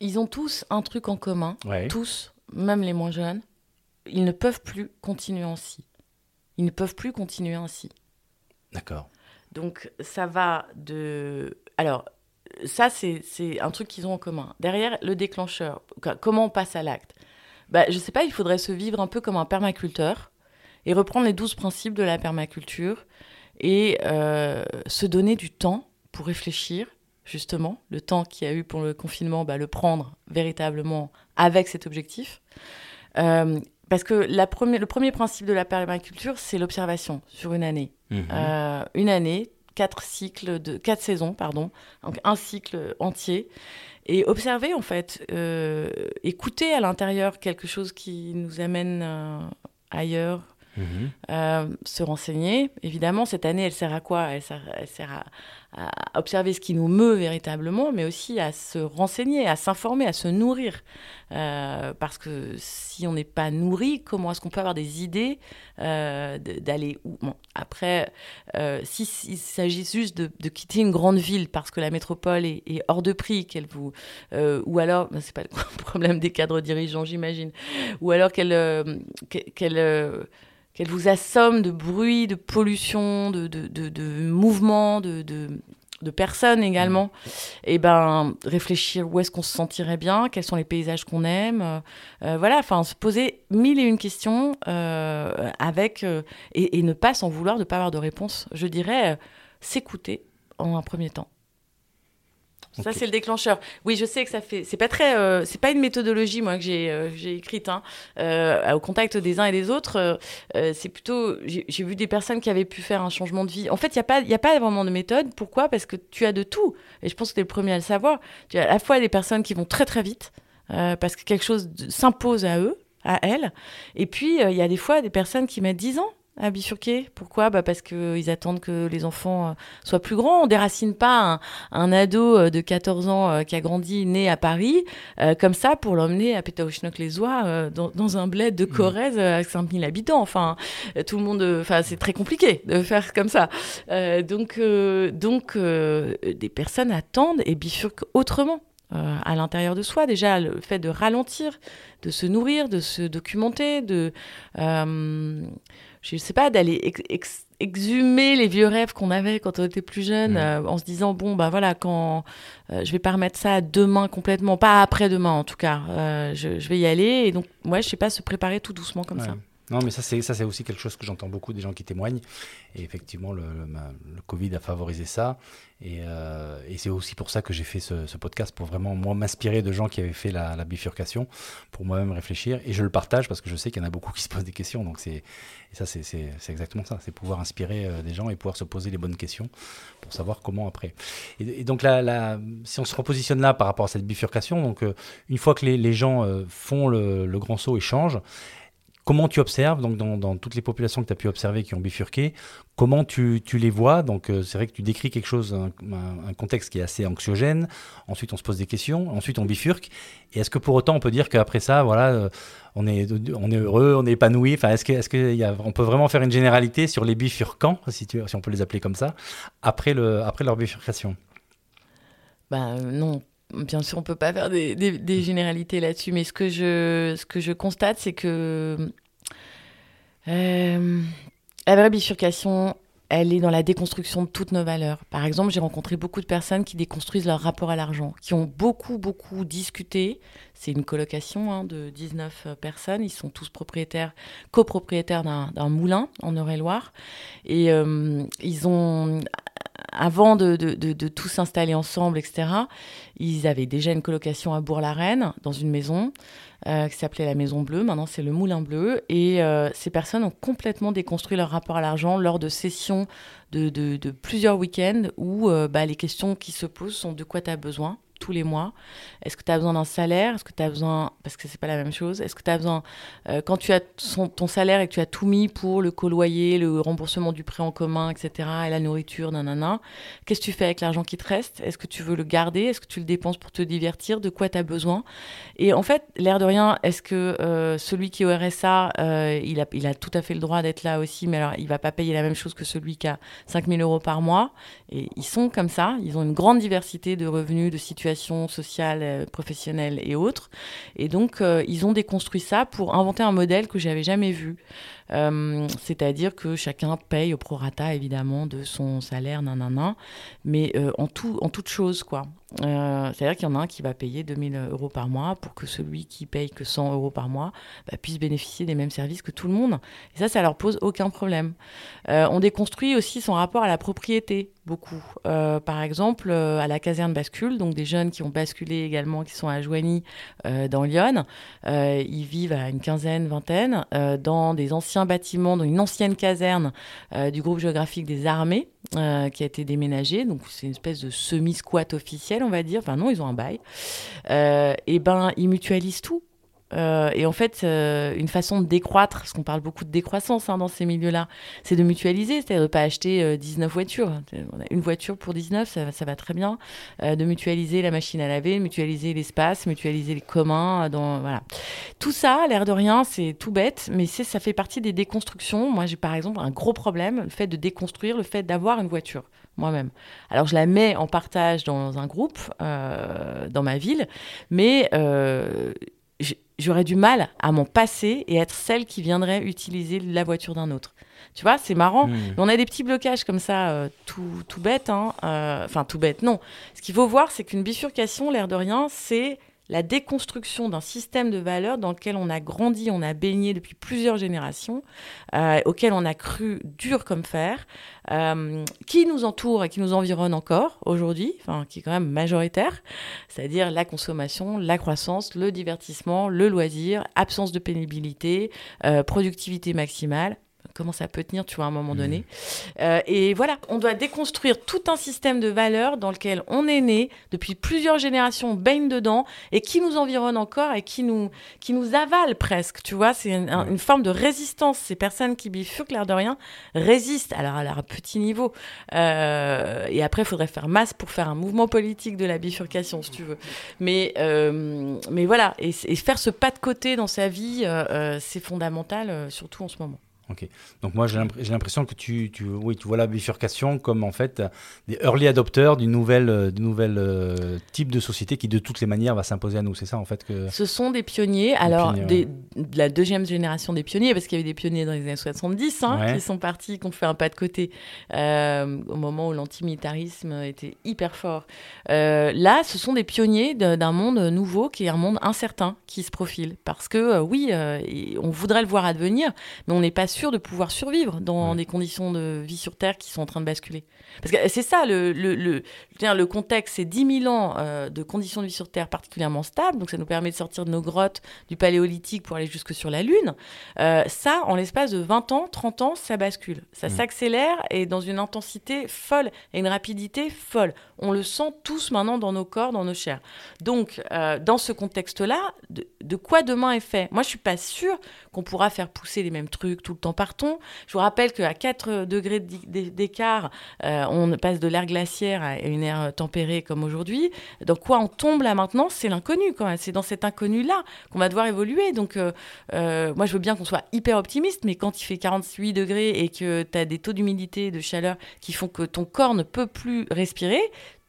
Ils ont tous un truc en commun, tous, même les moins jeunes. Ils ne peuvent plus continuer ainsi. Ils ne peuvent plus continuer ainsi. D'accord. Donc ça va de... Alors, ça, c'est un truc qu'ils ont en commun. Derrière, le déclencheur, comment on passe à l'acte bah, Je ne sais pas, il faudrait se vivre un peu comme un permaculteur et reprendre les douze principes de la permaculture et euh, se donner du temps pour réfléchir, justement, le temps qu'il y a eu pour le confinement, bah, le prendre véritablement avec cet objectif. Euh, parce que la le premier principe de la permaculture, c'est l'observation sur une année. Mhm. Euh, une année, quatre cycles de quatre saisons, pardon, donc un cycle entier, et observer en fait, euh, écouter à l'intérieur quelque chose qui nous amène euh, ailleurs, mhm. se renseigner. Évidemment, cette année, elle sert à quoi? Elle sert à, observer ce qui nous meut véritablement, mais aussi à se renseigner, à s'informer, à se nourrir. Euh, parce que si on n'est pas nourri, comment est-ce qu'on peut avoir des idées euh, d'aller où? Bon, Après, euh, s'il s'agit juste de, quitter une grande ville parce que la métropole est, hors de prix, qu'elle vous, ou alors, ben, c'est pas le problème des cadres dirigeants, j'imagine, ou alors qu'elle qu'elle vous assomme de bruit, de pollution, de, de, de, de mouvement, de, de, personnes également, mmh. et ben réfléchir où est-ce qu'on se sentirait bien, quels sont les paysages qu'on aime, euh, voilà, enfin se poser mille et une questions euh, avec et, et, ne pas s'en vouloir de ne pas avoir de réponse. Je dirais s'écouter en un premier temps. Ça, c'est le déclencheur. Oui, je sais que ça fait. C'est pas très. Euh, c'est pas une méthodologie, moi, que j'ai euh, écrite, hein, euh, au contact des uns et des autres. c'est plutôt. J'ai vu des personnes qui avaient pu faire un changement de vie. En fait, il n'y a, pas, y a pas vraiment de méthode. Pourquoi? Parce que tu as de tout. Et je pense que tu es le premier à le savoir. Tu as à la fois des personnes qui vont très, très vite, parce que quelque chose s'impose à eux, à elles. Et puis, il y a des fois des personnes qui mettent 10 ans à bifurquer. Pourquoi? Bah Parce qu'ils attendent que les enfants euh, soient plus grands. On déracine pas un, ado euh, de 14 ans euh, qui a grandi, né à Paris, comme ça pour l'emmener à Pétaouchnok-les-Oies dans, dans, un bled de mmh. Corrèze à 5000 habitants. Enfin, tout le monde, enfin, c'est très compliqué de faire comme ça. donc, donc des personnes attendent et bifurquent autrement. à l'intérieur de soi. Déjà, le fait de ralentir, de se nourrir, de se documenter, de je sais pas, d'aller exhumer les vieux rêves qu'on avait quand on était plus jeune, euh, en se disant bon bah voilà quand euh, je vais pas remettre ça demain complètement, pas après-demain en tout cas, euh, je, vais y aller. Et donc ouais je sais pas se préparer tout doucement comme ça. Non, mais ça, c'est, aussi quelque chose que j'entends beaucoup des gens qui témoignent. Et effectivement, le, Covid a favorisé ça. Et, euh, et, c'est aussi pour ça que j'ai fait ce, podcast, pour vraiment, moi, m'inspirer de gens qui avaient fait la, bifurcation, pour moi-même réfléchir. Et je le partage parce que je sais qu'il y en a beaucoup qui se posent des questions. Donc, c'est, et ça, c'est, exactement ça. C'est pouvoir inspirer euh, des gens et pouvoir se poser les bonnes questions pour savoir comment après. Et, donc, là, si on se repositionne là par rapport à cette bifurcation, donc, euh, une fois que les, les gens font le, le grand saut et changent, Comment tu observes, donc dans, toutes les populations que tu as pu observer qui ont bifurqué, comment tu, les vois? Donc euh, c'est vrai que tu décris quelque chose, un, contexte qui est assez anxiogène. Ensuite, on se pose des questions. Ensuite, on bifurque. Et est-ce que pour autant, on peut dire qu'après ça, voilà, euh, on est, heureux, on est épanoui? Est-ce que, on peut vraiment faire une généralité sur les bifurcants, si, on peut les appeler comme ça, après, après leur bifurcation? Ben non, bien sûr, on peut pas faire des, des, généralités là-dessus, mais ce que je, ce que je constate, c'est que euh, la vraie bifurcation, elle est dans la déconstruction de toutes nos valeurs. Par exemple, j'ai rencontré beaucoup de personnes qui déconstruisent leur rapport à l'argent, qui ont beaucoup, beaucoup discuté. C'est une colocation hein, de 19 personnes. Ils sont tous propriétaires, copropriétaires d'un moulin en Eure-et-Loire. Et euh, ils ont, avant de, de, de, tout s'installer ensemble, etc., ils avaient déjà une colocation à Bourg-la-Reine, dans une maison. Euh, qui s'appelait la Maison Bleue. Maintenant, c'est le Moulin Bleu. Et euh, ces personnes ont complètement déconstruit leur rapport à l'argent lors de sessions de plusieurs week-ends où euh, bah, les questions qui se posent sont de quoi tu as besoin tous les mois. Est-ce que tu as besoin d'un salaire? Est-ce que tu as besoin, parce que c'est pas la même chose, est-ce que tu as besoin, euh, quand tu as ton salaire et que tu as tout mis pour le coloyer, le remboursement du prêt en commun, etc., et la nourriture, nanana, qu'est-ce que tu fais avec l'argent qui te reste? Est-ce que tu veux le garder? Est-ce que tu le dépenses pour te divertir? De quoi tu as besoin? Et en fait, l'air de rien, est-ce que euh, celui qui est au RSA, euh, il, a, il a tout à fait le droit d'être là aussi, mais alors il va pas payer la même chose que celui qui a 5000 euros par mois Et ils sont comme ça, ils ont une grande diversité de revenus, de situations sociale, euh, professionnelle et autres. Et donc, euh, ils ont déconstruit ça pour inventer un modèle que j'avais jamais vu. Euh, c'est-à-dire que chacun paye au prorata, évidemment, de son salaire, nanana, mais en, tout, en toute chose, quoi. C'est-à-dire qu'il y en a un qui va payer 2000 euros par mois pour que celui qui paye que 100 euros par mois bah, puisse bénéficier des mêmes services que tout le monde. Et ça, ça leur pose aucun problème. on déconstruit aussi son rapport à la propriété beaucoup. Euh, par exemple, euh, à la caserne bascule, donc des jeunes qui ont basculé également, qui sont à Joigny euh, dans Lyon. ils vivent à une quinzaine, vingtaine, dans des anciens bâtiments, dans une ancienne caserne du groupe géographique des armées, qui a été déménagée. Donc c'est une espèce de semi-squat officiel, on va dire. Enfin non, ils ont un bail. et ben, ils mutualisent tout. Euh, et en fait, euh, une façon de décroître, parce qu'on parle beaucoup de décroissance hein, dans ces milieux-là, c'est de mutualiser, c'est-à-dire de ne pas acheter 19 euh, voitures. On a une voiture pour 19, ça, ça va très bien. de mutualiser la machine à laver, mutualiser l'espace, mutualiser les communs. Dans, voilà. Tout ça, l'air de rien, c'est tout bête, mais ça fait partie des déconstructions. Moi, j'ai par exemple un gros problème, le fait de déconstruire, le fait d'avoir une voiture moi-même. Alors je la mets en partage dans un groupe, dans ma ville, mais j'aurais du mal à m'en passer et être celle qui viendrait utiliser la voiture d'un autre. Tu vois, c'est marrant. Hmm. On a des petits blocages comme ça, euh, tout, tout bête. Hein, euh, enfin, tout bête, non. Ce qu'il faut voir, c'est qu'une bifurcation, l'air de rien, c'est la déconstruction d'un système de valeurs dans lequel on a grandi, on a baigné depuis plusieurs générations, euh, auquel on a cru dur comme fer, euh, qui nous entoure et qui nous environne encore aujourd'hui, enfin qui est quand même majoritaire, c'est-à-dire la consommation, la croissance, le divertissement, le loisir, absence de pénibilité, euh, productivité maximale, comment ça peut tenir, tu vois, à un moment donné. Mmh. Euh, et voilà, on doit déconstruire tout un système de valeurs dans lequel on est né depuis plusieurs générations, on baigne dedans et qui nous environne encore et qui nous, qui nous avale presque, tu vois. C'est une, forme de résistance. Ces personnes qui bifurquent, l'air de rien, résistent, alors à leur petit niveau. Euh, et après, il faudrait faire masse pour faire un mouvement politique de la bifurcation, si tu veux. Mais, euh, mais voilà, et, et, faire ce pas de côté dans sa vie, c'est fondamental, surtout en ce moment. Ok. Donc moi j'ai l'impression que tu, tu, oui, tu vois la bifurcation comme en fait des early adopters d'une nouvelle, euh, du nouvel euh, type de société qui de toutes les manières va s'imposer à nous. C'est ça en fait que. Ce sont des pionniers. alors de la deuxième génération des pionniers parce qu'il y avait des pionniers dans les années 70 hein, qui sont partis, qui ont fait un pas de côté euh, au moment où l'antimilitarisme était hyper fort. là, ce sont des pionniers d'un monde nouveau qui est un monde incertain qui se profile parce que oui, on voudrait le voir advenir, mais on n'est pas sûr de pouvoir survivre dans des conditions de vie sur Terre qui sont en train de basculer. Parce que c'est ça, le, le, le, le contexte, c'est 10 000 ans euh, de conditions de vie sur Terre particulièrement stables, donc ça nous permet de sortir de nos grottes du paléolithique pour aller jusque sur la Lune. Euh, ça, en l'espace de 20 ans, 30 ans, ça bascule. Ça mm. s'accélère et dans une intensité folle et une rapidité folle. On le sent tous maintenant dans nos corps, dans nos chairs. Donc, euh, dans ce contexte-là, de, de, quoi demain est fait? Moi, je suis pas sûre qu'on pourra faire pousser les mêmes trucs tout le temps partout. Je vous rappelle qu'à 4 degrés d'écart, euh, on passe de l'ère glaciaire à une ère tempérée comme aujourd'hui. Dans quoi on tombe là maintenant C'est l'inconnu quand même. C'est dans cet inconnu-là qu'on va devoir évoluer. Donc, euh, euh, moi, je veux bien qu'on soit hyper optimiste, mais quand il fait 48 degrés et que tu as des taux d'humidité, de chaleur qui font que ton corps ne peut plus respirer,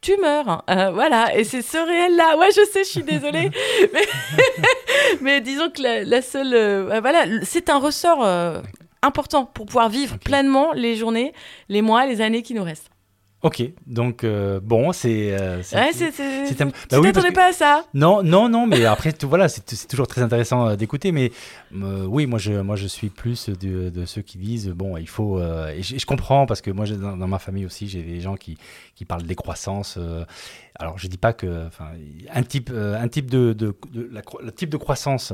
tu meurs. Euh, voilà, et c'est ce réel-là. Ouais, je sais, je suis désolée. mais, disons que la, seule. Euh, voilà, c'est un ressort euh, important pour pouvoir vivre pleinement les journées, les mois, les années qui nous restent. Ok, donc euh, bon, c'est. Euh, ouais, c'est. Tu bah t'attendais pas à ça Non, non, non, mais après, voilà, c'est toujours très intéressant euh, d'écouter. Mais oui, moi je, moi, je suis plus de, de ceux qui disent bon, il faut. et je, comprends parce que moi, dans, dans, ma famille aussi, j'ai des gens qui, qui parlent des croissances. alors, je dis pas que. Un type, un type de. de, la, le type de croissance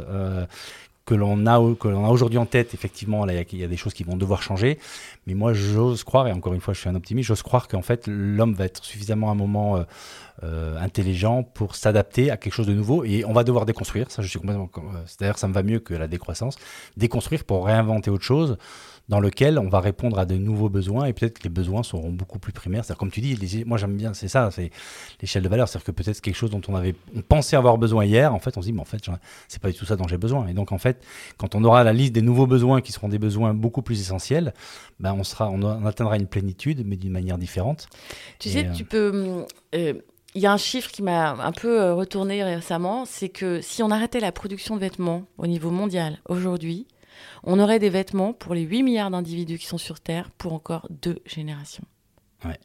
que l'on a, a aujourd'hui en tête, effectivement, il y, a des choses qui vont devoir changer. Mais moi, j'ose croire, et encore une fois, je suis un optimiste, j'ose croire qu'en fait, l'homme va être suffisamment à un moment euh, euh, intelligent pour s'adapter à quelque chose de nouveau. Et on va devoir déconstruire. Ça, je suis complètement. D'ailleurs, ça me va mieux que la décroissance. Déconstruire pour réinventer autre chose dans lequel on va répondre à de nouveaux besoins et peut-être que les besoins seront beaucoup plus primaires. C'est-à-dire, comme tu dis, moi j'aime bien, c'est ça, c'est l'échelle de valeur. C'est-à-dire que peut-être quelque chose dont on avait on pensait avoir besoin hier, en fait, on se dit, mais en fait, c'est pas du tout ça dont j'ai besoin. Et donc, en fait, quand on aura la liste des nouveaux besoins qui seront des besoins beaucoup plus essentiels, ben, on, sera, on, atteindra une plénitude, mais d'une manière différente. Tu sais, euh, tu peux. Euh, il y a un chiffre qui m'a un peu euh, retourné récemment, c'est que si on arrêtait la production de vêtements au niveau mondial aujourd'hui, on aurait des vêtements pour les 8 milliards d'individus qui sont sur Terre pour encore deux générations. Ouais.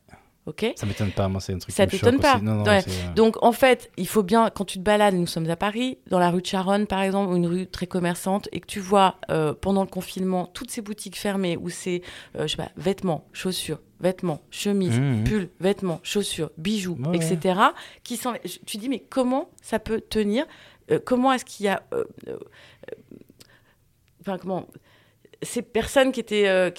Ok? Ça m'étonne pas, moi c'est un truc ça t'étonne pas? Euh, Donc en fait, il faut bien quand tu te balades, nous sommes à Paris, dans la rue de Charonne par exemple, une rue très commerçante, et que tu vois euh, pendant le confinement toutes ces boutiques fermées où c'est, euh, je sais pas, vêtements, chaussures, vêtements, chemises, mmh, mmh. pulls, vêtements, chaussures, bijoux, etc. Qui sont, tu dis mais comment ça peut tenir? Comment est-ce qu'il y a enfin comment ces personnes qui étaient. Euh,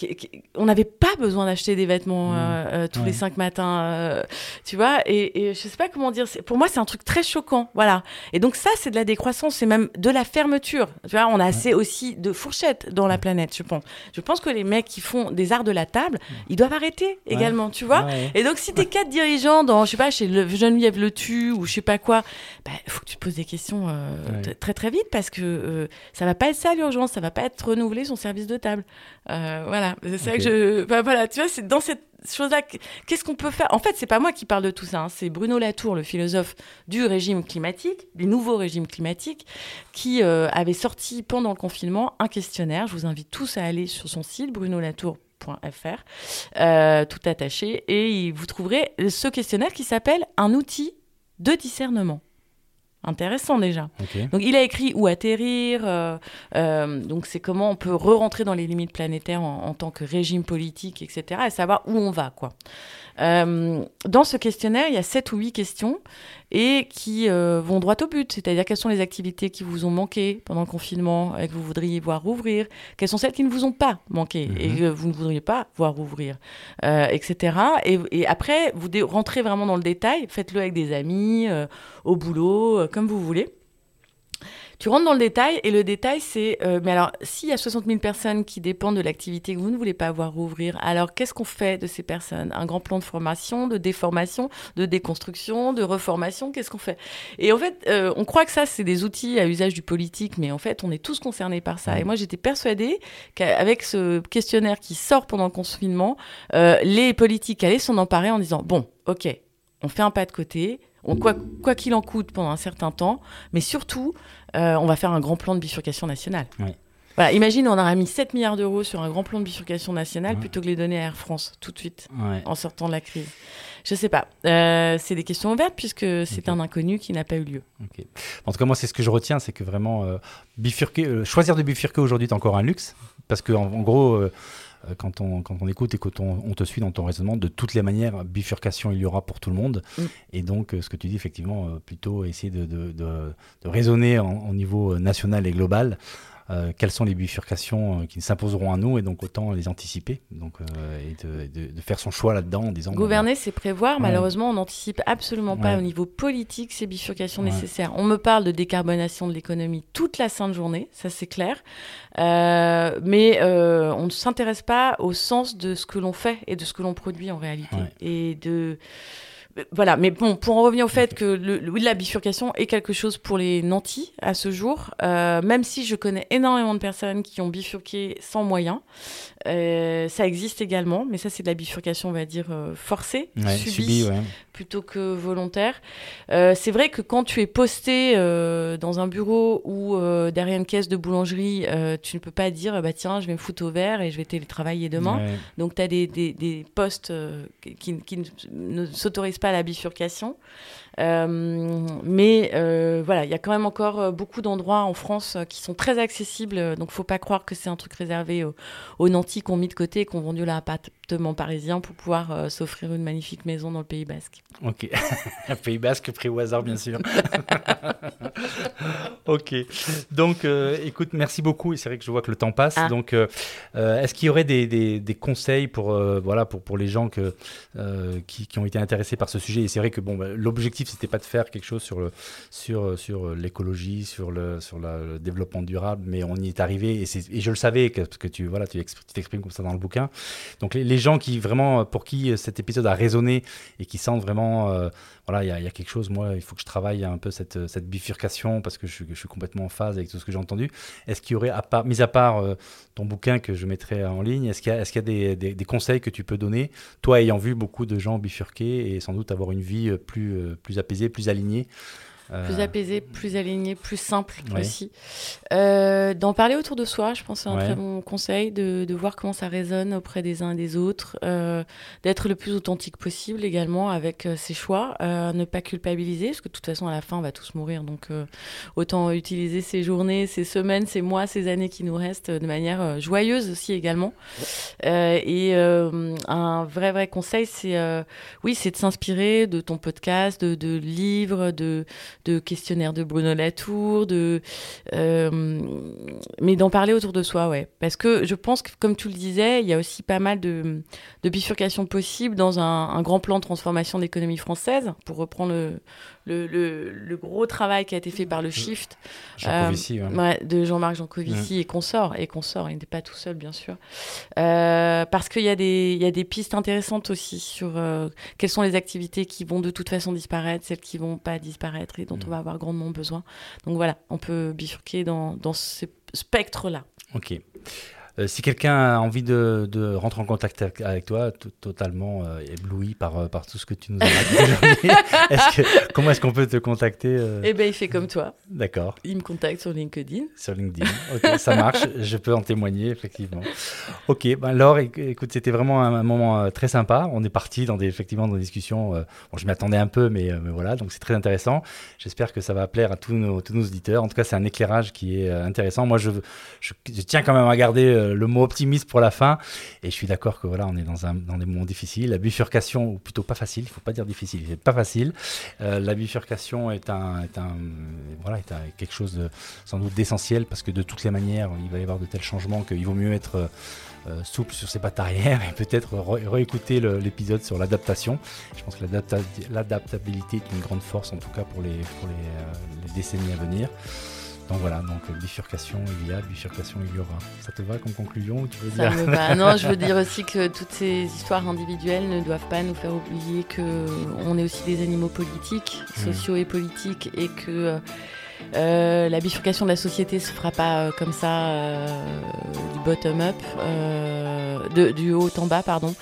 on n'avait pas besoin d'acheter des vêtements mmh. euh, euh, tous les cinq matins, tu vois. Et, et, je sais pas comment dire. Pour moi, c'est un truc très choquant, voilà. Et donc ça, c'est de la décroissance, c'est même de la fermeture. Tu vois, on a assez aussi de fourchettes dans la planète, je pense. Je pense que les mecs qui font des arts de la table, ils doivent arrêter également, tu vois. Et donc si t'es quatre dirigeants dans, je sais pas, chez le Geneviève Le Tu ou je sais pas quoi, il bah, faut que tu te poses des questions très très vite parce que ça va pas être ça l'urgence, ça va pas être renouveler son service de table. Euh, voilà, c'est ça que je. voilà, tu vois, c'est dans cette chose-là. Qu'est-ce qu'on peut faire? En fait, c'est pas moi qui parle de tout ça. Hein. C'est Bruno Latour, le philosophe du régime climatique, du nouveau régime climatique, qui euh, avait sorti pendant le confinement un questionnaire. Je vous invite tous à aller sur son site, brunolatour.fr, euh, tout attaché, et vous trouverez ce questionnaire qui s'appelle un outil de discernement intéressant déjà. Donc il a écrit Où atterrir, euh, euh, donc c'est comment on peut re-rentrer dans les limites planétaires en, tant que régime politique, etc. et savoir où on va. quoi. Euh, dans ce questionnaire, il y a sept ou huit questions et qui vont droit au but, c'est-à-dire quelles sont les activités qui vous ont manqué pendant le confinement et que vous voudriez voir rouvrir, quelles sont celles qui ne vous ont pas manqué et mhm. que vous ne voudriez pas voir rouvrir, etc. Et, après, vous rentrez vraiment dans le détail, faites-le avec des amis, au boulot, comme vous voulez. Tu rentres dans le détail et le détail, c'est euh, mais alors, s'il y a 60 000 personnes qui dépendent de l'activité que vous ne voulez pas voir rouvrir, alors qu'est-ce qu'on fait de ces personnes? Un grand plan de formation, de déformation, de déconstruction, de reformation Qu'est-ce qu'on fait? Et en fait, euh, on croit que ça, c'est des outils à usage du politique, mais en fait, on est tous concernés par ça. Et moi, j'étais persuadée qu'avec ce questionnaire qui sort pendant le confinement, euh, les politiques allaient s'en emparer en disant bon, ok, on fait un pas de côté quoi qu'il en coûte pendant un certain temps, mais surtout, euh, on va faire un grand plan de bifurcation nationale. Voilà, imagine, on aurait mis 7 milliards d'euros sur un grand plan de bifurcation nationale plutôt que les donner à Air France tout de suite en sortant de la crise. Je sais pas. Euh, c'est des questions ouvertes puisque c'est un inconnu qui n'a pas eu lieu. En tout cas, moi, c'est ce que je retiens, c'est que vraiment euh, bifurquer, choisir de bifurquer aujourd'hui est encore un luxe parce que en gros quand on, quand on écoute et quand on, te suit dans ton raisonnement, de toutes les manières, bifurcation il y aura pour tout le monde. Mm. Et donc, euh, ce que tu dis, effectivement, euh, plutôt essayer de, de, de, raisonner au niveau national et global euh, quelles sont les bifurcations euh, qui s'imposeront à nous et donc autant les anticiper donc, euh, et de, faire son choix là-dedans en disant... Gouverner, c'est prévoir. Malheureusement, on n'anticipe absolument pas au niveau politique ces bifurcations nécessaires. On me parle de décarbonation de l'économie toute la sainte journée, ça c'est clair. mais on ne s'intéresse pas au sens de ce que l'on fait et de ce que l'on produit en réalité. Et de voilà, mais bon, pour en revenir au fait que le, la bifurcation est quelque chose pour les nantis à ce jour, euh, même si je connais énormément de personnes qui ont bifurqué sans moyens, euh, ça existe également, mais ça c'est de la bifurcation, on va dire, euh, forcée, subie, plutôt que volontaire. Euh, c'est vrai que quand tu es posté euh, dans un bureau ou euh, derrière une caisse de boulangerie, tu ne peux pas dire bah tiens, je vais me foutre au vert et je vais télétravailler demain. Donc tu as des, des, des postes qui, qui, ne s'autorisent pas à la bifurcation. Mais voilà, il y a quand même encore beaucoup d'endroits en France qui sont très accessibles. Donc, faut pas croire que c'est un truc réservé aux, aux nantis qu'on mis de côté et qu'on vendu parisien pour pouvoir s'offrir une magnifique maison dans le Pays Basque. Ok, Pays Basque pris au hasard, bien sûr. ok, donc écoute, merci beaucoup. C'est vrai que je vois que le temps passe. Ah. Donc, est-ce qu'il y aurait des, des, des conseils pour, voilà, pour, pour les gens que, qui, qui, ont été intéressés par ce sujet? Et c'est vrai que bon, bah, l'objectif c'était pas de faire quelque chose sur le sur sur l'écologie, sur le sur le développement durable, mais on y est arrivé et, et je le savais parce que tu voilà tu t'exprimes comme ça dans le bouquin. Donc les, gens qui vraiment pour qui cet épisode a résonné et qui sentent vraiment euh, voilà il y, a quelque chose moi il faut que je travaille un peu cette bifurcation parce que je, suis complètement en phase avec tout ce que j'ai entendu. Est-ce qu'il y aurait à part mis à part euh, ton bouquin que je mettrai en ligne, est-ce qu'il y a des, conseils que tu peux donner toi ayant vu beaucoup de gens bifurquer et sans doute avoir une vie euh, plus plus apaisé, plus aligné. Plus apaisé, plus aligné, plus simple aussi. Euh, d'en parler autour de soi, je pense c'est un très bon conseil, de, de, voir comment ça résonne auprès des uns et des autres, euh, d'être le plus authentique possible également avec euh, ses choix, ne pas culpabiliser, parce que de toute façon à la fin on va tous mourir, donc autant utiliser ces journées, ces semaines, ces mois, ces années qui nous restent de manière joyeuse aussi également. et un vrai vrai conseil, c'est oui, c'est de s'inspirer de ton podcast, de, de livres, de de questionnaires de Bruno Latour, de, euh, mais d'en parler autour de soi, ouais. Parce que je pense que, comme tu le disais, il y a aussi pas mal de, bifurcations possibles dans un, un grand plan de transformation de l'économie française, pour reprendre le, le, le, gros travail qui a été fait par le Shift euh, de Jean-Marc Jancovici et consort et consort il n'était pas tout seul bien sûr. Euh, parce qu'il y a des y a des pistes intéressantes aussi sur euh, quelles sont les activités qui vont de toute façon disparaître celles qui vont pas disparaître et dont on va avoir grandement besoin. Donc voilà on peut bifurquer dans dans ce spectre là ok euh, si quelqu'un a envie de, de, rentrer en contact avec toi, totalement euh, ébloui par, euh, par tout ce que tu nous as dit est comment est-ce qu'on peut te contacter Eh bien, il fait comme toi. D'accord. Il me contacte sur LinkedIn. Sur LinkedIn. Ok, ça marche. Je peux en témoigner, effectivement. Ok, ben Laure, écoute, c'était vraiment un, moment très sympa. On est parti dans des, effectivement, dans des discussions. bon, je m'attendais un peu, mais, mais voilà, donc c'est très intéressant. J'espère que ça va plaire à tous nos, tous nos auditeurs. En tout cas, c'est un éclairage qui est intéressant. Moi, je, je, je tiens quand même à garder euh, le mot optimiste pour la fin. Et je suis d'accord que voilà, on est dans, un, dans des moments difficiles. La bifurcation, ou plutôt pas facile, il faut pas dire difficile, c'est pas facile. Euh, la bifurcation est un, est un voilà, est quelque chose sans doute d'essentiel parce que de toutes les manières, il va y avoir de tels changements qu'il vaut mieux être euh, souple sur ses pattes arrière et peut-être réécouter l'épisode sur l'adaptation. Je pense que l'adaptabilité est une grande force, en tout cas pour les, pour les décennies à venir. Donc voilà, donc euh, bifurcation il y a, bifurcation il y aura. Ça te va comme conclusion ou tu veux Ça me va. Non, je veux dire aussi que toutes ces histoires individuelles ne doivent pas nous faire oublier que on est aussi des animaux politiques, mmh. sociaux et politiques, et que euh, euh, la bifurcation de la société se fera pas comme ça du bottom up, de, du haut en bas, pardon.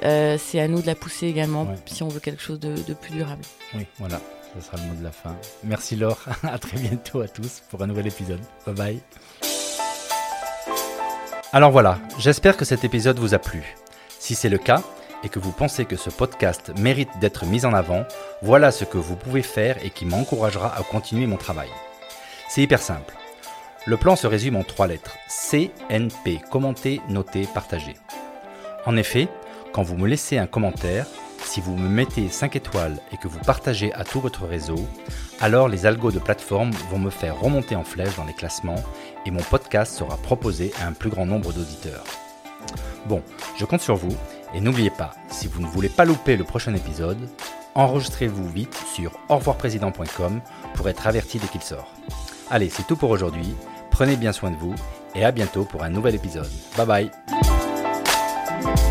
c'est à nous de la pousser également si on veut quelque chose de, de plus durable. Oui, voilà. Ce sera le mot de la fin. Merci Laure, à très bientôt à tous pour un nouvel épisode. Bye bye. Alors voilà, j'espère que cet épisode vous a plu. Si c'est le cas, et que vous pensez que ce podcast mérite d'être mis en avant, voilà ce que vous pouvez faire et qui m'encouragera à continuer mon travail. C'est hyper simple. Le plan se résume en trois lettres. CNP, commenter, noter, partager. En effet, quand vous me laissez un commentaire, si vous me mettez 5 étoiles et que vous partagez à tout votre réseau, alors les algos de plateforme vont me faire remonter en flèche dans les classements et mon podcast sera proposé à un plus grand nombre d'auditeurs. Bon, je compte sur vous et n'oubliez pas, si vous ne voulez pas louper le prochain épisode, enregistrez-vous vite sur revoirprésident.com pour être averti dès qu'il sort. Allez, c'est tout pour aujourd'hui. Prenez bien soin de vous et à bientôt pour un nouvel épisode. Bye bye